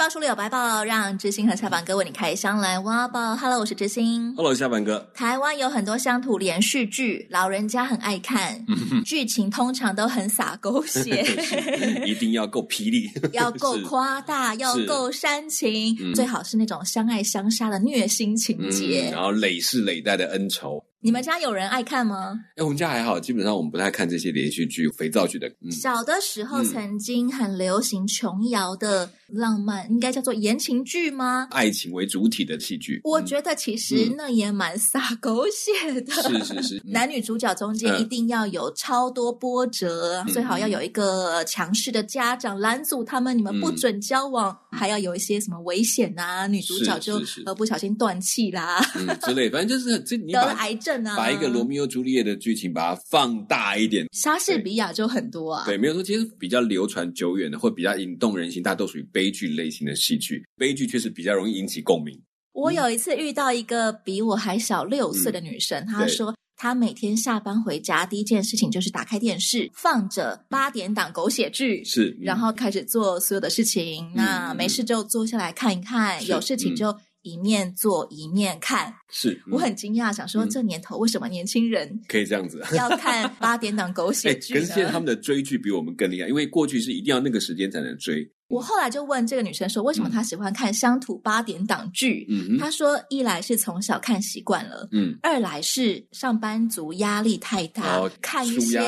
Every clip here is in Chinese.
百宝书里有白报，让知心和下板哥为你开箱来挖宝。Hello，我是知心。Hello，下板哥。台湾有很多乡土连续剧，老人家很爱看，剧情通常都很洒狗血，一定要够霹雳，要够夸大，要够煽情，最好是那种相爱相杀的虐心情节，嗯，然后累世累代的恩仇。你们家有人爱看吗？哎，我们家还好，基本上我们不太看这些连续剧、肥皂剧的。嗯、小的时候曾经很流行琼瑶的浪漫，嗯、应该叫做言情剧吗？爱情为主体的戏剧。我觉得其实那也蛮洒狗血的。是是是，男女主角中间一定要有超多波折，嗯、最好要有一个强势的家长拦阻他们，你们不准交往，嗯、还要有一些什么危险啊，女主角就呃不小心断气啦，嗯、之类，反正就是这你得了癌症啊。把一个罗密欧朱丽叶的剧情把它放大一点，莎士比亚就很多啊。对，没有说，其实比较流传久远的，或比较引动人心，大都属于悲剧类型的戏剧。悲剧确实比较容易引起共鸣。我有一次遇到一个比我还小六岁的女生，嗯、她说她每天下班回家第一件事情就是打开电视，放着八点档狗血剧，是，然后开始做所有的事情。嗯、那没事就坐下来看一看，有事情就。一面做一面看，是、嗯、我很惊讶，想说这年头为什么年轻人可以这样子要看八点档狗血剧？可是现在他们的追剧比我们更厉害，因为过去是一定要那个时间才能追。我后来就问这个女生说，为什么她喜欢看乡土八点档剧？嗯，她说一来是从小看习惯了，嗯，二来是上班族压力太大，哦、看一些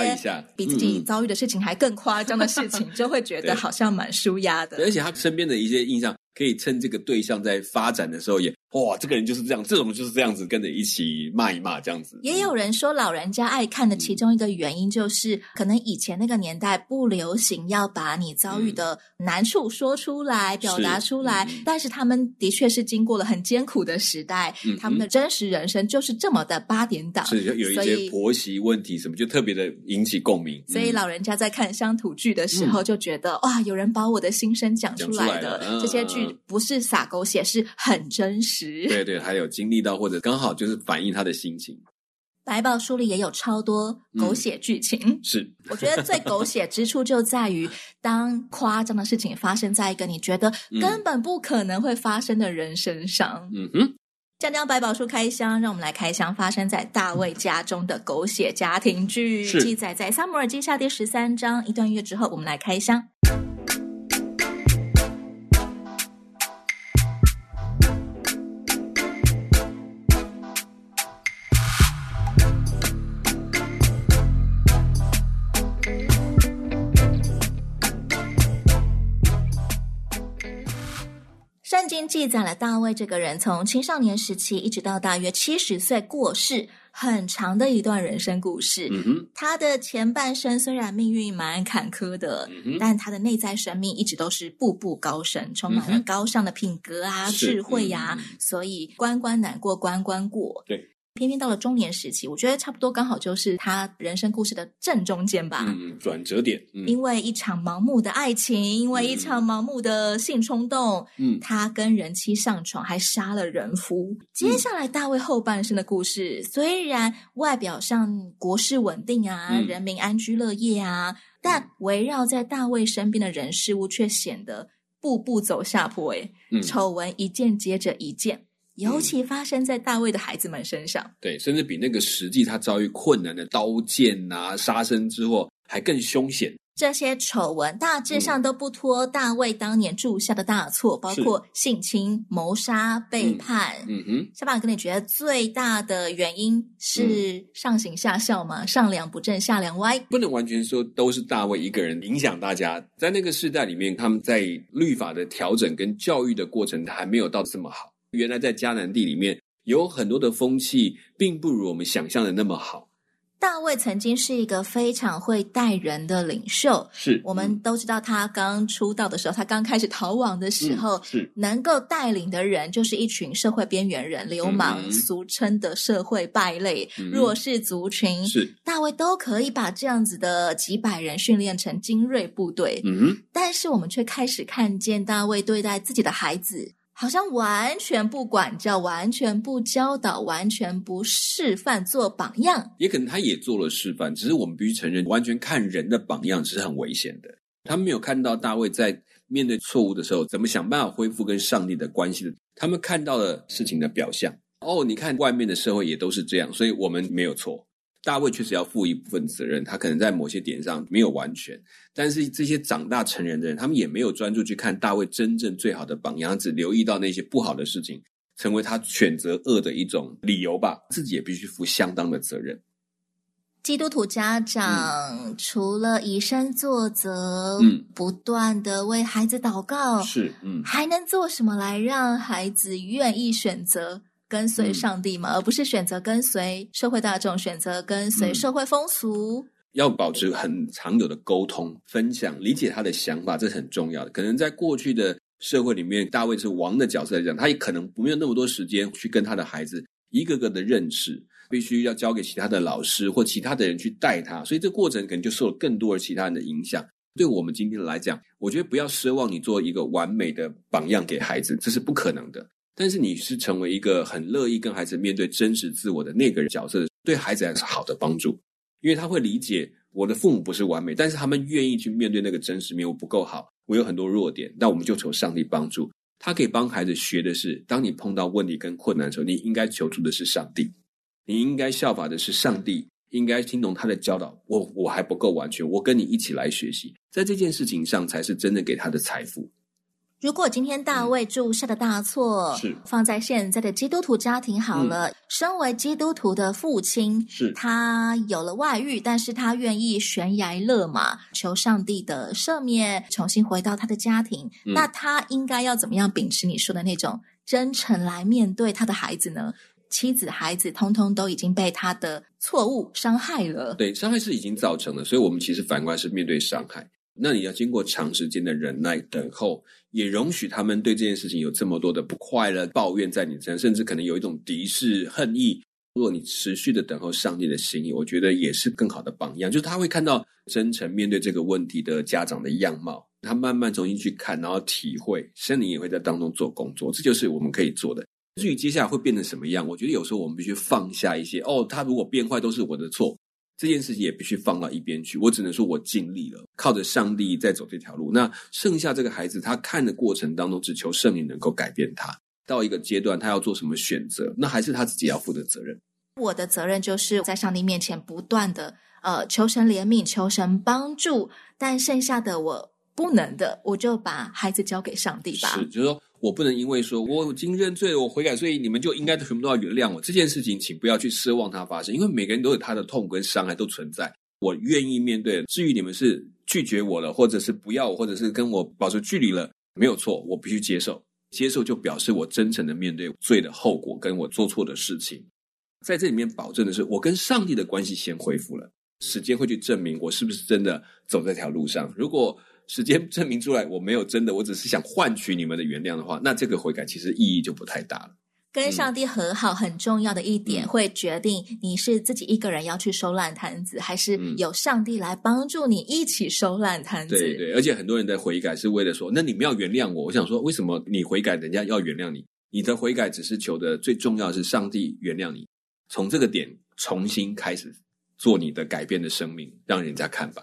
比自己遭遇的事情还更夸张的事情，嗯、就会觉得好像蛮舒压的。而且她身边的一些印象。可以趁这个对象在发展的时候也，也哇，这个人就是这样，这种就是这样子，跟着一起骂一骂这样子。也有人说，老人家爱看的其中一个原因，就是、嗯、可能以前那个年代不流行要把你遭遇的难处说出来、嗯、表达出来，是但是他们的确是经过了很艰苦的时代，嗯、他们的真实人生就是这么的八点档，是有一些婆媳问题什么，就特别的引起共鸣。所以老人家在看乡土剧的时候，就觉得、嗯、哇，有人把我的心声讲出来的来这些剧。不是撒狗血，是很真实。对对，还有经历到或者刚好就是反映他的心情。百宝书里也有超多狗血剧情，嗯、是我觉得最狗血之处就在于，当夸张的事情发生在一个你觉得根本不可能会发生的人身上。嗯哼，将将百宝书开箱，让我们来开箱发生在大卫家中的狗血家庭剧，是记载在撒母耳记下第十三章一段月之后，我们来开箱。记载了大卫这个人从青少年时期一直到大约七十岁过世，很长的一段人生故事。嗯，他的前半生虽然命运蛮坎坷的，嗯，但他的内在生命一直都是步步高升，充满了高尚的品格啊、嗯、智慧呀、所以关关难过关关过。对。偏偏到了中年时期，我觉得差不多刚好就是他人生故事的正中间吧。嗯，转折点。嗯、因为一场盲目的爱情，因为一场盲目的性冲动，嗯，他跟人妻上床，还杀了人夫。嗯、接下来大卫后半生的故事，虽然外表上国事稳定啊，嗯、人民安居乐业啊，但围绕在大卫身边的人事物却显得步步走下坡。诶，嗯，丑闻一件接着一件。尤其发生在大卫的孩子们身上，嗯、对，甚至比那个实际他遭遇困难的刀剑啊、杀身之祸还更凶险。这些丑闻大致上都不脱大卫当年铸下的大错，嗯、包括性侵、谋杀、背叛。嗯，嗯哼，小宝哥，你觉得最大的原因是上行下效吗？嗯、上梁不正下梁歪？不能完全说都是大卫一个人影响大家，在那个时代里面，他们在律法的调整跟教育的过程还没有到这么好。原来在迦南地里面有很多的风气，并不如我们想象的那么好。大卫曾经是一个非常会带人的领袖，是我们都知道他刚出道的时候，他刚开始逃亡的时候，嗯、是能够带领的人就是一群社会边缘人、流氓，嗯、俗称的社会败类、嗯、弱势族群。是大卫都可以把这样子的几百人训练成精锐部队，嗯，但是我们却开始看见大卫对待自己的孩子。好像完全不管教，完全不教导，完全不示范做榜样。也可能他也做了示范，只是我们必须承认，完全看人的榜样是很危险的。他们没有看到大卫在面对错误的时候，怎么想办法恢复跟上帝的关系的。他们看到了事情的表象。哦，你看外面的社会也都是这样，所以我们没有错。大卫确实要负一部分责任，他可能在某些点上没有完全，但是这些长大成人的人，他们也没有专注去看大卫真正最好的榜样，只留意到那些不好的事情，成为他选择恶的一种理由吧。自己也必须负相当的责任。基督徒家长、嗯、除了以身作则，嗯，不断的为孩子祷告，是，嗯，还能做什么来让孩子愿意选择？跟随上帝嘛，嗯、而不是选择跟随社会大众，选择跟随社会风俗。要保持很长久的沟通、分享、理解他的想法，这是很重要的。可能在过去的社会里面，大卫是王的角色来讲，他也可能没有那么多时间去跟他的孩子一个个的认识，必须要交给其他的老师或其他的人去带他，所以这过程可能就受了更多的其他人的影响。对我们今天来讲，我觉得不要奢望你做一个完美的榜样给孩子，这是不可能的。但是你是成为一个很乐意跟孩子面对真实自我的那个人角色，对孩子还是好的帮助，因为他会理解我的父母不是完美，但是他们愿意去面对那个真实面。我不够好，我有很多弱点，那我们就求上帝帮助。他可以帮孩子学的是，当你碰到问题跟困难的时候，你应该求助的是上帝，你应该效法的是上帝，应该听从他的教导。我我还不够完全，我跟你一起来学习，在这件事情上才是真正给他的财富。如果今天大卫铸下的大错，是放在现在的基督徒家庭好了，嗯、身为基督徒的父亲，是他有了外遇，但是他愿意悬崖勒马，求上帝的赦免，重新回到他的家庭，嗯、那他应该要怎么样秉持你说的那种真诚来面对他的孩子呢？妻子、孩子，通通都已经被他的错误伤害了。对，伤害是已经造成了，所以我们其实反过来是面对伤害。那你要经过长时间的忍耐等候，也容许他们对这件事情有这么多的不快乐、抱怨在你身上，甚至可能有一种敌视、恨意。如果你持续的等候上帝的心意，我觉得也是更好的榜样。就是他会看到真诚面对这个问题的家长的样貌，他慢慢重新去看，然后体会，圣灵也会在当中做工作。这就是我们可以做的。至于接下来会变成什么样，我觉得有时候我们必须放下一些。哦，他如果变坏，都是我的错。这件事情也必须放到一边去，我只能说我尽力了，靠着上帝在走这条路。那剩下这个孩子，他看的过程当中，只求圣灵能够改变他。到一个阶段，他要做什么选择，那还是他自己要负的责任。我的责任就是在上帝面前不断的呃求神怜悯，求神帮助。但剩下的我不能的，我就把孩子交给上帝吧。是，就是说。我不能因为说我已经认罪了，我悔改，所以你们就应该全部都要原谅我。这件事情，请不要去奢望它发生，因为每个人都有他的痛跟伤害都存在。我愿意面对。至于你们是拒绝我了，或者是不要我，或者是跟我保持距离了，没有错，我必须接受。接受就表示我真诚的面对罪的后果，跟我做错的事情。在这里面保证的是，我跟上帝的关系先恢复了。时间会去证明我是不是真的走这条路上。如果时间证明出来我没有真的，我只是想换取你们的原谅的话，那这个悔改其实意义就不太大了。跟上帝和好很重要的一点，嗯、会决定你是自己一个人要去收烂摊子，还是有上帝来帮助你一起收烂摊子。对对，而且很多人的悔改是为了说，那你们要原谅我。我想说，为什么你悔改，人家要原谅你？你的悔改只是求的最重要的是上帝原谅你，从这个点重新开始做你的改变的生命，让人家看吧。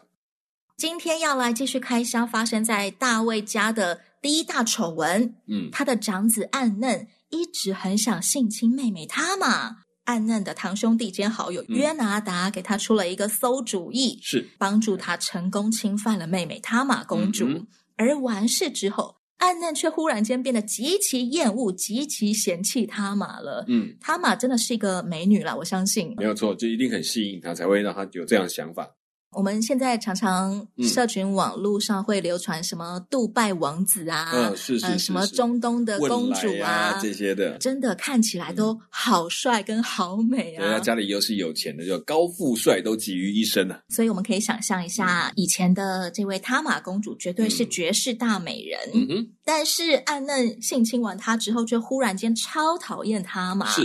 今天要来继续开箱发生在大卫家的第一大丑闻。嗯，他的长子暗嫩一直很想性侵妹妹他玛。暗嫩的堂兄弟兼好友约拿达给他出了一个馊主意，是帮助他成功侵犯了妹妹塔玛公主。嗯嗯，而完事之后，暗嫩却忽然间变得极其厌恶、极其嫌弃塔玛了。嗯，塔玛真的是一个美女啦，我相信没有错，就一定很吸引他，才会让他有这样的想法。我们现在常常社群网络上会流传什么杜拜王子啊，嗯，是是是，什么中东的公主啊，啊这些的，真的看起来都好帅跟好美啊。对，啊家里又是有钱的，就高富帅都集于一身啊。所以我们可以想象一下，以前的这位塔玛公主绝对是绝世大美人。嗯哼，但是暗嫩性侵完她之后，却忽然间超讨厌她嘛。是，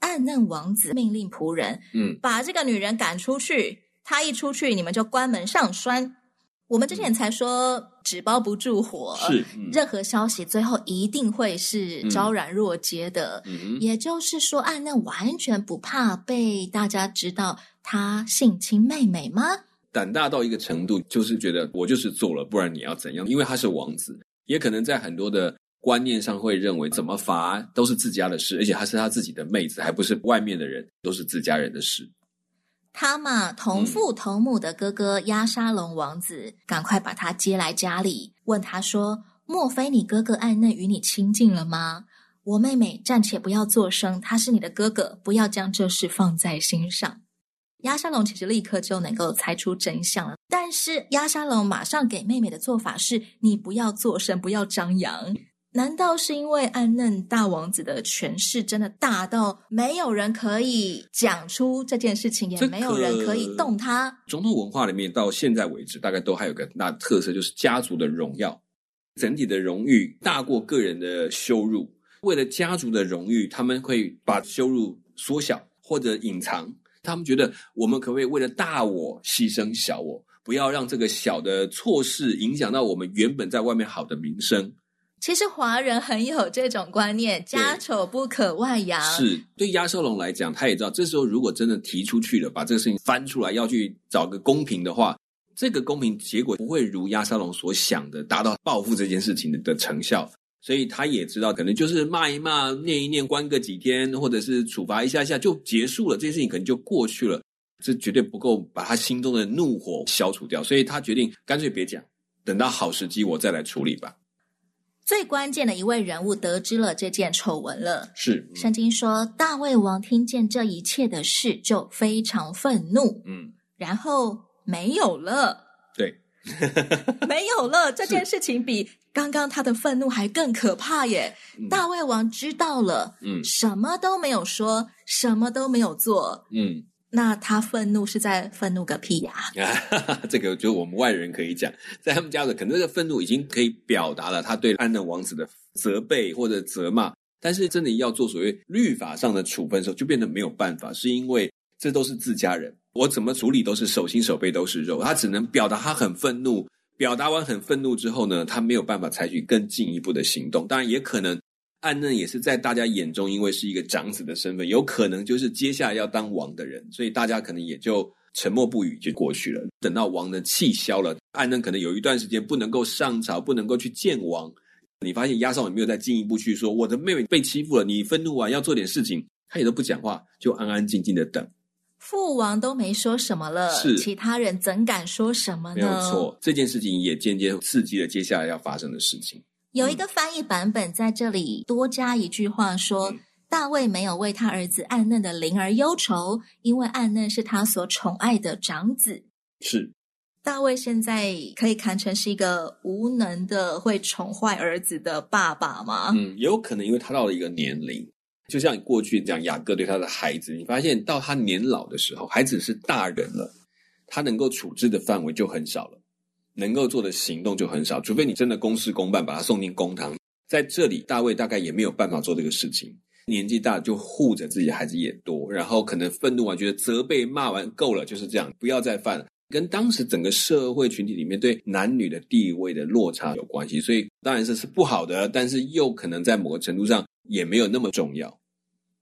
暗嫩王子命令仆人，嗯，把这个女人赶出去。他一出去，你们就关门上栓。我们之前才说纸包不住火，是、嗯、任何消息最后一定会是昭然若揭的。嗯、也就是说，暗嫩完全不怕被大家知道他性侵妹妹吗？胆大到一个程度，就是觉得我就是做了，不然你要怎样？因为他是王子，也可能在很多的观念上会认为，怎么罚都是自家的事，而且他是他自己的妹子，还不是外面的人，都是自家人的事。他嘛同父同母的哥哥押沙龙王子，赶快把他接来家里，问他说：“莫非你哥哥暗嫩与你亲近了吗？我妹妹暂且不要作声，他是你的哥哥，不要将这事放在心上。”押沙龙其实立刻就能够猜出真相了，但是押沙龙马上给妹妹的做法是：“你不要作声，不要张扬。”难道是因为暗嫩大王子的权势真的大到没有人可以讲出这件事情，也没有人可以动他？总统文化里面到现在为止，大概都还有个大特色，就是家族的荣耀，整体的荣誉大过个人的羞辱。为了家族的荣誉，他们会把羞辱缩小或者隐藏。他们觉得，我们可不可以为了大我牺牲小我，不要让这个小的错事影响到我们原本在外面好的名声？其实华人很有这种观念，家丑不可外扬。是，对亚沙龙来讲，他也知道，这时候如果真的提出去了，把这个事情翻出来，要去找个公平的话，这个公平结果不会如亚沙龙所想的达到报复这件事情的成效。所以他也知道，可能就是骂一骂、念一念、关个几天，或者是处罚一下下就结束了，这件事情可能就过去了。这绝对不够把他心中的怒火消除掉，所以他决定干脆别讲，等到好时机我再来处理吧。最关键的一位人物得知了这件丑闻了。是，圣、嗯、经说大卫王听见这一切的事，就非常愤怒。嗯，然后没有了。对，没有了。这件事情比刚刚他的愤怒还更可怕耶！嗯、大卫王知道了，嗯，什么都没有说，什么都没有做，嗯。那他愤怒是在愤怒个屁呀！啊，这个就我们外人可以讲，在他们家的可能这个愤怒已经可以表达了他对暗嫩王子的责备或者责骂，但是真的要做所谓律法上的处分的时候，就变得没有办法，是因为这都是自家人，我怎么处理都是手心手背都是肉，他只能表达他很愤怒，表达完很愤怒之后呢，他没有办法采取更进一步的行动，当然也可能。暗嫩也是在大家眼中，因为是一个长子的身份，有可能就是接下来要当王的人，所以大家可能也就沉默不语就过去了。等到王的气消了，暗嫩可能有一段时间不能够上朝，不能够去见王。你发现押沙龙没有再进一步去说我的妹妹被欺负了，你愤怒啊要做点事情，他也都不讲话，就安安静静的等。父王都没说什么了，是其他人怎敢说什么呢？没有错，这件事情也间接刺激了接下来要发生的事情。有一个翻译版本在这里多加一句话说，嗯、大卫没有为他儿子暗嫩的灵儿忧愁，因为暗嫩是他所宠爱的长子。是，大卫现在可以看成是一个无能的会宠坏儿子的爸爸吗？嗯，也有可能，因为他到了一个年龄，就像你过去讲雅各对他的孩子，你发现到他年老的时候，孩子是大人了，他能够处置的范围就很少了。能够做的行动就很少，除非你真的公事公办，把他送进公堂。在这里，大卫大概也没有办法做这个事情。年纪大就护着自己的孩子也多，然后可能愤怒完，觉得责备骂完够了，就是这样，不要再犯。跟当时整个社会群体里面对男女的地位的落差有关系，所以当然这是不好的，但是又可能在某个程度上也没有那么重要。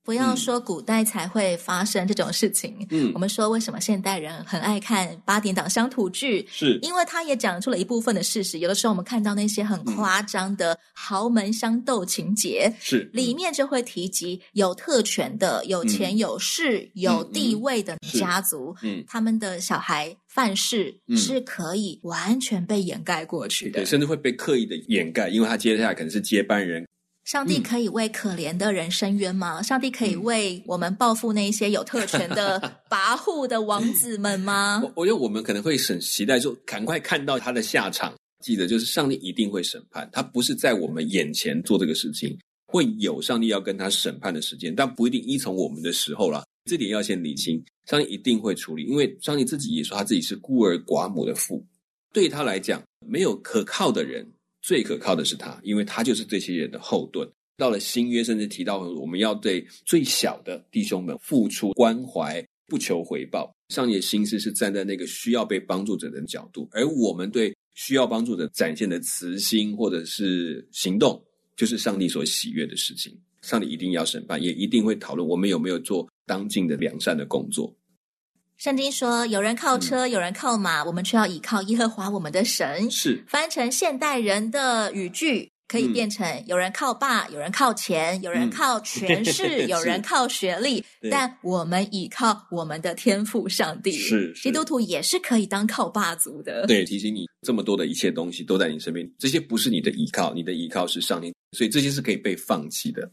不要说古代才会发生这种事情。嗯，我们说为什么现代人很爱看八点档乡土剧？是因为他也讲出了一部分的事实。有的时候我们看到那些很夸张的豪门相斗情节，是、嗯、里面就会提及有特权的、有钱有势、嗯、有地位的家族，嗯，他们的小孩犯事是可以完全被掩盖过去的，对，甚至会被刻意的掩盖，因为他接下来可能是接班人。上帝可以为可怜的人伸冤吗？嗯、上帝可以为我们报复那些有特权的 跋扈的王子们吗？我我觉得我们可能会很期待就，赶快看到他的下场。记得，就是上帝一定会审判，他不是在我们眼前做这个事情，会有上帝要跟他审判的时间，但不一定依从我们的时候啦。这点要先理清，上帝一定会处理，因为上帝自己也说他自己是孤儿寡母的父，对他来讲，没有可靠的人。最可靠的是他，因为他就是这些人的后盾。到了新约，甚至提到我们要对最小的弟兄们付出关怀，不求回报。上帝的心思是站在那个需要被帮助者的角度，而我们对需要帮助者展现的慈心或者是行动，就是上帝所喜悦的事情。上帝一定要审判，也一定会讨论我们有没有做当尽的良善的工作。圣经说：“有人靠车，嗯、有人靠马，我们却要倚靠耶和华我们的神。”是翻成现代人的语句，可以变成：有人靠爸，有人靠钱，有人靠权势，嗯、有人靠学历，但我们倚靠我们的天赋上帝。是，是基督徒也是可以当靠爸族的。对，提醒你，这么多的一切东西都在你身边，这些不是你的依靠，你的依靠是上帝，所以这些是可以被放弃的。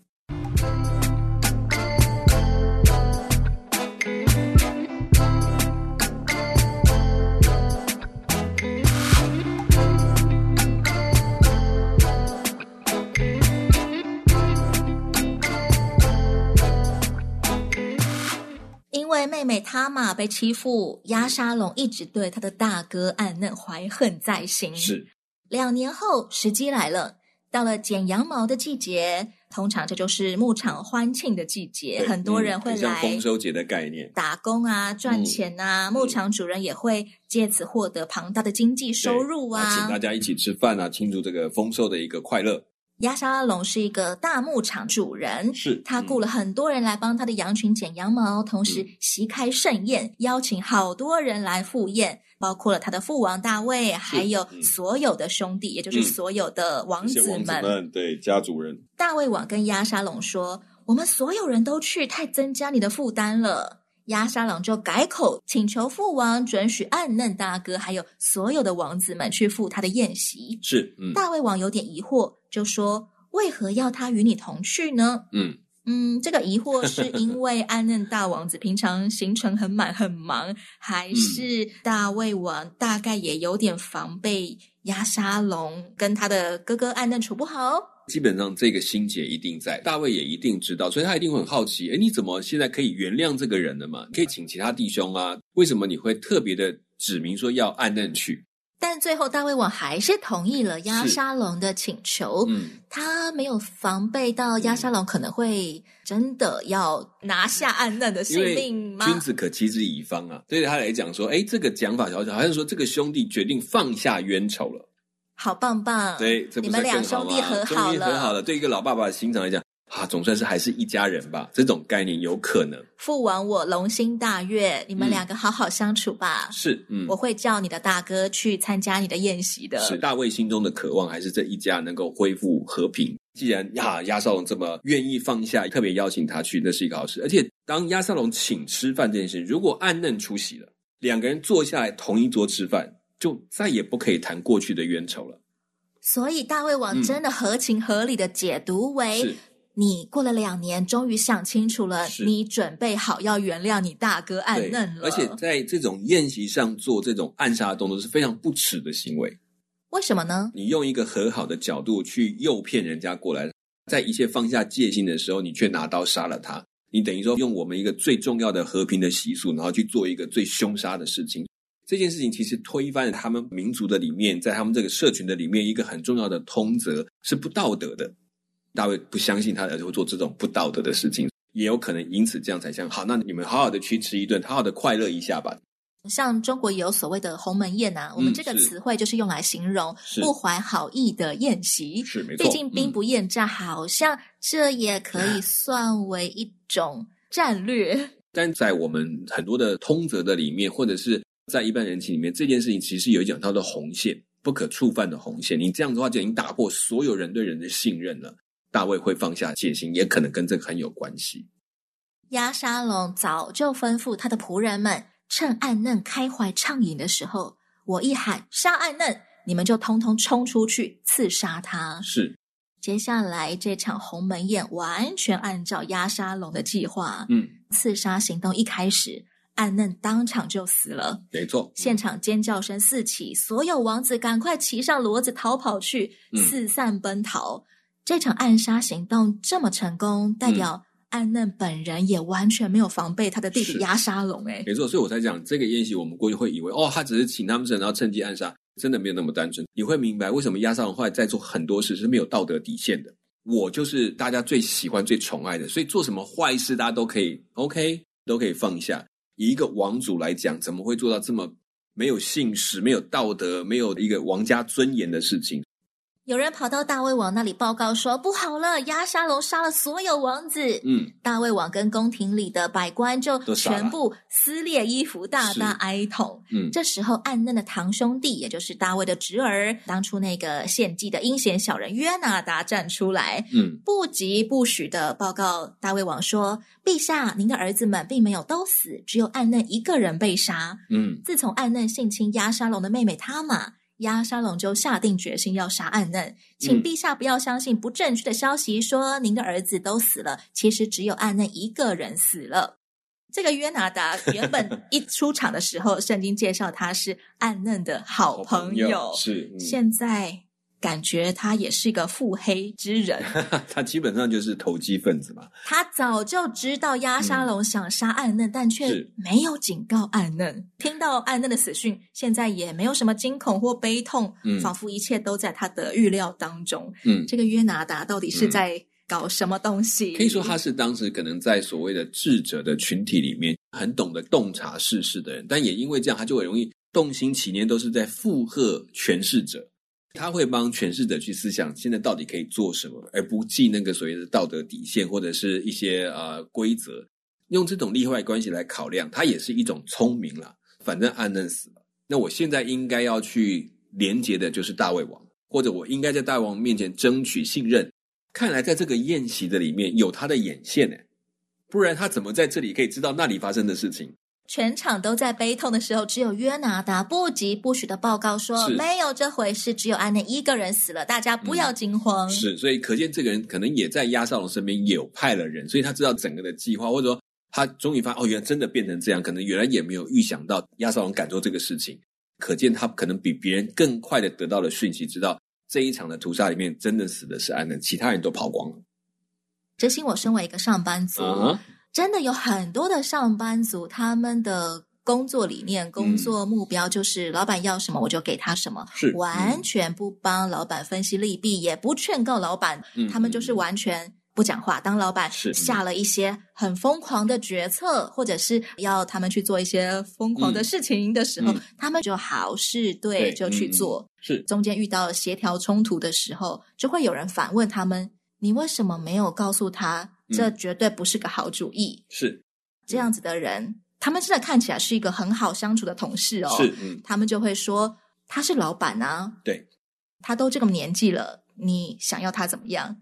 妹妹他玛被欺负，押沙龙一直对他的大哥暗嫩怀恨在心。是，两年后时机来了，到了剪羊毛的季节，通常这就是牧场欢庆的季节，很多人会来。像丰收节的概念，打工啊，赚钱啊，嗯、牧场主人也会借此获得庞大的经济收入啊，请大家一起吃饭啊，庆祝这个丰收的一个快乐。押沙龙是一个大牧场主人，是他雇了很多人来帮他的羊群剪羊毛，同时席开盛宴，邀请好多人来赴宴，包括了他的父王大卫，还有所有的兄弟，也就是所有的王子们，王子们对家族人。大卫王跟亚沙龙说：“我们所有人都去，太增加你的负担了。”押沙朗就改口请求父王准许暗嫩大哥还有所有的王子们去赴他的宴席。是，嗯，大卫王有点疑惑，就说：“为何要他与你同去呢？”嗯嗯，这个疑惑是因为暗嫩大王子平常行程很满很忙，还是大卫王大概也有点防备压沙龙跟他的哥哥暗嫩处不好？基本上这个心结一定在，大卫也一定知道，所以他一定会很好奇，诶，你怎么现在可以原谅这个人了嘛？可以请其他弟兄啊？为什么你会特别的指明说要暗嫩去？但最后大卫王还是同意了鸭沙龙的请求。嗯，他没有防备到鸭沙龙可能会真的要拿下暗嫩的性命吗？君子可欺之以方啊，对他来讲说，哎，这个讲法小小好像说这个兄弟决定放下冤仇了。好棒棒！对，你们两兄弟和好了，和好了。对一个老爸爸的心肠来讲，啊，总算是还是一家人吧。这种概念有可能。父王，我龙心大悦，你们两个好好相处吧。嗯、是，嗯，我会叫你的大哥去参加你的宴席的。是，大卫心中的渴望还是这一家能够恢复和平。既然呀，亚少龙这么愿意放下，特别邀请他去，那是一个好事。而且，当亚少龙请吃饭这件事，如果暗嫩出席了，两个人坐下来同一桌吃饭。就再也不可以谈过去的冤仇了。所以大卫王真的合情合理的解读为：嗯、你过了两年，终于想清楚了，你准备好要原谅你大哥暗嫩了。而且在这种宴席上做这种暗杀的动作是非常不耻的行为。为什么呢？你用一个和好的角度去诱骗人家过来，在一切放下戒心的时候，你却拿刀杀了他。你等于说用我们一个最重要的和平的习俗，然后去做一个最凶杀的事情。这件事情其实推翻了他们民族的里面，在他们这个社群的里面，一个很重要的通则是不道德的。大卫不相信他儿子会做这种不道德的事情，也有可能因此这样才像：好，那你们好好的去吃一顿，好好的快乐一下吧。像中国也有所谓的鸿门宴啊，我们这个词汇就是用来形容不怀好意的宴席。是，是没错。毕竟兵不厌诈，好像这也可以算为一种战略。但在我们很多的通则的里面，或者是。在一般人情里面，这件事情其实有一讲到的红线，不可触犯的红线。你这样的话就已经打破所有人对人的信任了。大卫会放下戒心，也可能跟这个很有关系。押沙龙早就吩咐他的仆人们，趁暗嫩开怀畅饮的时候，我一喊杀暗嫩，你们就通通冲出去刺杀他。是。接下来这场鸿门宴完全按照押沙龙的计划，嗯，刺杀行动一开始，暗嫩当场就死了，没错，现场尖叫声四起，所有王子赶快骑上骡子逃跑去，四散奔逃。嗯、这场暗杀行动这么成功，代表暗嫩本人也完全没有防备他的弟弟压沙龙，哎，没错，所以我才讲这个宴席，我们过去会以为哦，他只是请他们，然后趁机暗杀。真的没有那么单纯，你会明白为什么压沙龙后来在做很多事是没有道德底线的。我就是大家最喜欢、最宠爱的，所以做什么坏事大家都可以 OK，都可以放下。以一个王族来讲，怎么会做到这么没有信实、没有道德、没有一个王家尊严的事情？有人跑到大卫王那里报告说：“不好了，押沙龙杀了所有王子。”嗯，大卫王跟宫廷里的百官就全部撕裂衣服，大大哀痛。嗯，这时候暗嫩的堂兄弟，也就是大卫的侄儿，当初那个献祭的阴险小人约拿达站出来，嗯，不疾不徐的报告大卫王说：“陛下，您的儿子们并没有都死，只有暗嫩一个人被杀。”嗯，自从暗嫩性侵押沙龙的妹妹他玛。押沙龙就下定决心要杀暗嫩，请陛下不要相信不正确的消息，说您的儿子都死了，其实只有暗嫩一个人死了。这个约拿达 原本一出场的时候，圣经介绍他是暗嫩的好朋友，朋友是、嗯、现在。感觉他也是一个腹黑之人，他基本上就是投机分子嘛。他早就知道压沙龙想杀暗嫩，嗯、但却没有警告暗嫩。听到暗嫩的死讯，现在也没有什么惊恐或悲痛，嗯、仿佛一切都在他的预料当中。嗯，这个约拿达到底是在搞什么东西？可以说他是当时可能在所谓的智者的群体里面，很懂得洞察世事的人，但也因为这样，他就很容易动心起念，都是在附和权势者。他会帮诠释者去思想，现在到底可以做什么，而不计那个所谓的道德底线或者是一些呃规则，用这种利害关系来考量，他也是一种聪明啦。反正暗嫩死了，那我现在应该要去连接的就是大胃王，或者我应该在大王面前争取信任。看来在这个宴席的里面有他的眼线呢，不然他怎么在这里可以知道那里发生的事情？全场都在悲痛的时候，只有约拿达不疾不徐的报告说：“没有这回事，只有安内一个人死了，大家不要惊慌。嗯”是，所以可见这个人可能也在亚少龙身边有派了人，所以他知道整个的计划，或者说他终于发现哦，原来真的变成这样，可能原来也没有预想到亚少龙敢做这个事情。可见他可能比别人更快的得到了讯息，知道这一场的屠杀里面真的死的是安内，其他人都跑光了。哲心，我身为一个上班族。Uh-huh. 真的有很多的上班族，他们的工作理念、工作目标就是老板要什么我就给他什么，是完全不帮老板分析利弊，也不劝告老板，嗯，他们就是完全不讲话。当老板下了一些很疯狂的决策，或者是要他们去做一些疯狂的事情的时候，嗯，他们就好事对就去做。是中间遇到协调冲突的时候，就会有人反问他们：“你为什么没有告诉他？”这绝对不是个好主意。是这样子的人，他们真的看起来是一个很好相处的同事哦。是，嗯，他们就会说他是老板啊。对，他都这个年纪了，你想要他怎么样？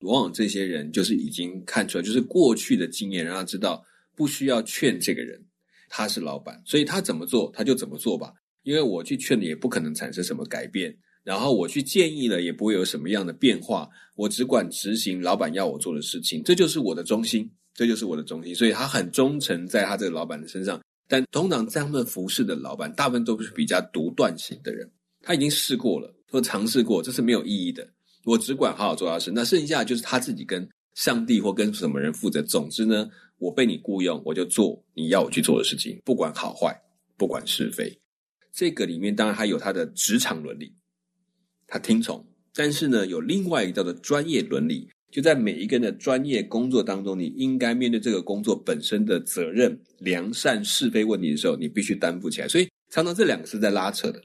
往往这些人就是已经看出来，就是过去的经验让他知道不需要劝这个人，他是老板，所以他怎么做他就怎么做吧。因为我去劝你也不可能产生什么改变。然后我去建议了，也不会有什么样的变化。我只管执行老板要我做的事情，这就是我的中心，这就是我的中心。所以他很忠诚在他这个老板的身上。但通常在他们服侍的老板，大部分都是比较独断型的人。他已经试过了，或尝试过，这是没有意义的。我只管好好做他的事，那剩下就是他自己跟上帝或跟什么人负责。总之呢，我被你雇佣，我就做你要我去做的事情，不管好坏，不管是非。这个里面当然还有他的职场伦理。他听从，但是呢，有另外一个叫做专业伦理，就在每一个人的专业工作当中，你应该面对这个工作本身的责任、良善、是非问题的时候，你必须担负起来。所以，常常这两个是在拉扯的，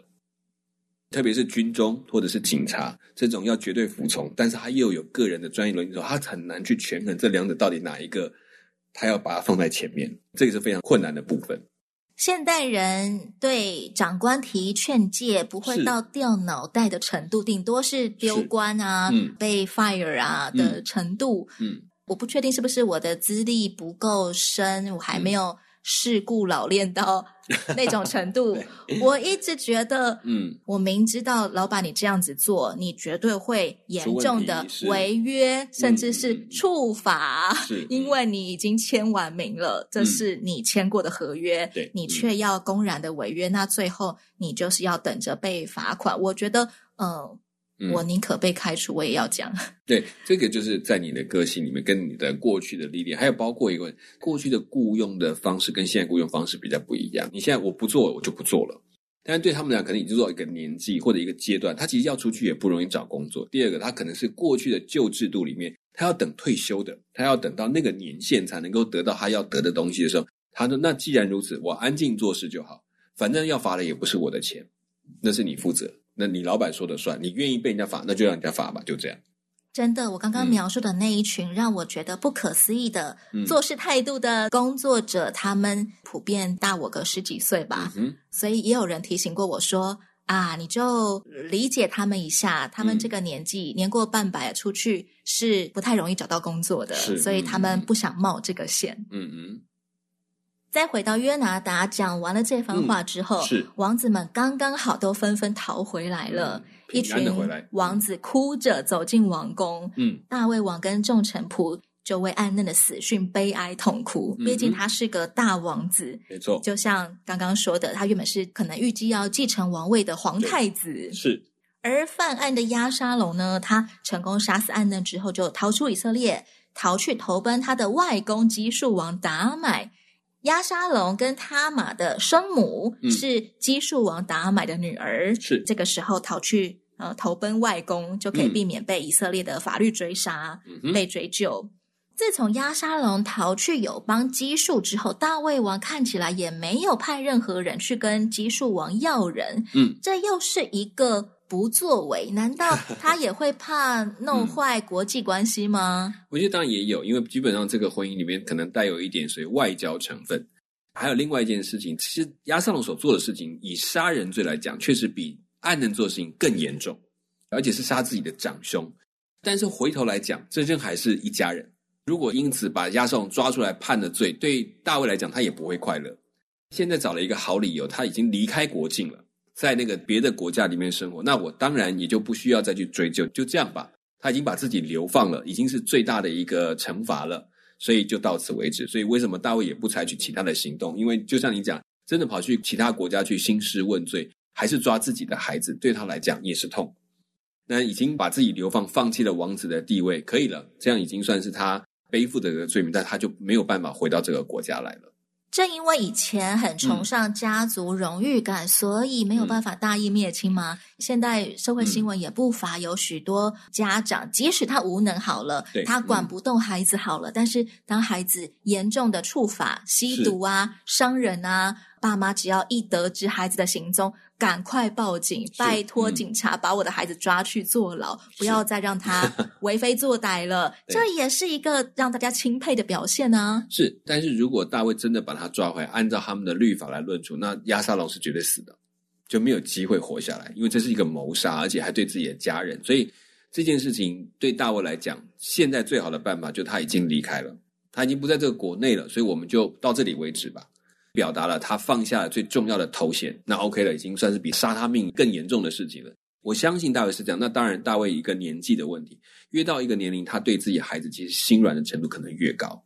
特别是军中或者是警察这种要绝对服从，但是他又有个人的专业伦理的时候，他很难去权衡这两者到底哪一个他要把它放在前面，这个是非常困难的部分。现代人对长官提劝诫不会到掉脑袋的程度，顶多是丢官啊、嗯、被 fire 啊的程度。嗯，嗯，我不确定是不是我的资历不够深，我还没有世故老练到 那种程度。我一直觉得，嗯，我明知道老板你这样子做，你绝对会严重的违约，甚至是处罚，是因为你已经签完名了，这是你签过的合约，你却要公然的违约，那最后你就是要等着被罚款。我觉得，嗯、呃。嗯、我宁可被开除，我也要讲。对，这个就是在你的个性里面，跟你的过去的历练，还有包括一个过去的雇佣的方式，跟现在雇佣方式比较不一样。你现在我不做，我就不做了。但是对他们俩，可能已经做到一个年纪或者一个阶段，他其实要出去也不容易找工作。第二个，他可能是过去的旧制度里面，他要等退休的，他要等到那个年限才能够得到他要得的东西的时候，他说：“那既然如此，我安静做事就好，反正要罚的也不是我的钱，那是你负责。”那你老板说的算，你愿意被人家罚，那就让人家罚吧，就这样。真的，我刚刚描述的那一群让我觉得不可思议的做事态度的工作者，嗯、他们普遍大我个十几岁吧，嗯、所以也有人提醒过我说：“啊，你就理解他们一下，他们这个年纪、嗯、年过半百出去是不太容易找到工作的，所以他们不想冒这个险。”嗯嗯。再回到约拿达，讲完了这番话之后，嗯、是。王子们刚刚好都纷纷逃回来了，一群王子哭着走进王宫。嗯，大卫王跟众臣仆就为暗嫩的死讯悲哀痛哭，嗯、毕竟他是个大王子，没错。就像刚刚说的，他原本是可能预计要继承王位的皇太子，是。而犯案的押沙龙呢，他成功杀死暗嫩之后，就逃出以色列，逃去投奔他的外公基述王达买。押沙龙跟他玛的生母是基述王达买的女儿，是、嗯、这个时候逃去呃投奔外公，就可以避免被以色列的法律追杀、嗯、被追究。自从押沙龙逃去友邦基述之后，大卫王看起来也没有派任何人去跟基述王要人，嗯，这又是一个。不作为，难道 他也会怕弄坏国际关系吗？嗯，我觉得当然也有，因为基本上这个婚姻里面可能带有一点所谓外交成分。还有另外一件事情，其实押沙龙所做的事情，以杀人罪来讲，确实比暗嫩做的事情更严重，而且是杀自己的长兄。但是回头来讲，真正还是一家人。如果因此把押沙龙抓出来判了罪，对大卫来讲，他也不会快乐。现在找了一个好理由，他已经离开国境了。在那个别的国家里面生活，那我当然也就不需要再去追究，就这样吧。他已经把自己流放了，已经是最大的一个惩罚了，所以就到此为止。所以为什么大卫也不采取其他的行动？因为就像你讲，真的跑去其他国家去兴师问罪，还是抓自己的孩子，对他来讲也是痛。那已经把自己流放，放弃了王子的地位，可以了，这样已经算是他背负的这个罪名，但他就没有办法回到这个国家来了。正因为以前很崇尚家族荣誉感，嗯、所以没有办法大义灭亲吗？嗯、现代社会新闻也不乏有许多家长，嗯、即使他无能好了，他管不动孩子好了，嗯、但是当孩子严重的触法、吸毒啊、伤人啊，爸妈只要一得知孩子的行踪，赶快报警，拜托警察把我的孩子抓去坐牢，是不要再让他 为非作歹了。这也是一个让大家钦佩的表现呢、啊。是，但是如果大卫真的把他抓回来，按照他们的律法来论处，那亚沙龙是绝对死的，就没有机会活下来，因为这是一个谋杀，而且还对自己的家人。所以这件事情对大卫来讲，现在最好的办法就他已经离开了，他已经不在这个国内了，所以我们就到这里为止吧。表达了他放下了最重要的头衔，那 OK 了，已经算是比杀他命更严重的事情了。我相信大卫是这样。那当然，大卫一个年纪的问题，越到一个年龄，他对自己孩子其实心软的程度可能越高，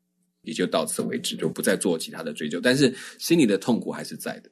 也就到此为止，就不再做其他的追究。但是心里的痛苦还是在的。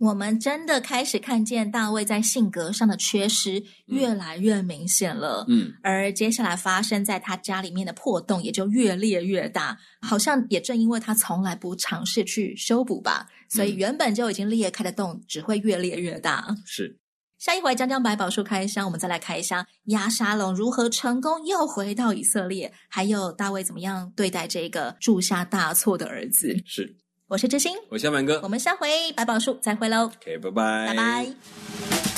我们真的开始看见大卫在性格上的缺失越来越明显了，嗯，而接下来发生在他家里面的破洞也就越裂越大，好像也正因为他从来不尝试去修补吧，所以原本就已经裂开的洞只会越裂越大。是，下一回将将百宝书开箱，我们再来开箱亚沙龙如何成功又回到以色列，还有大卫怎么样对待这个铸下大错的儿子。是。我是知心，我是小满哥，我们下回百宝树再会喽。OK，拜拜，拜拜。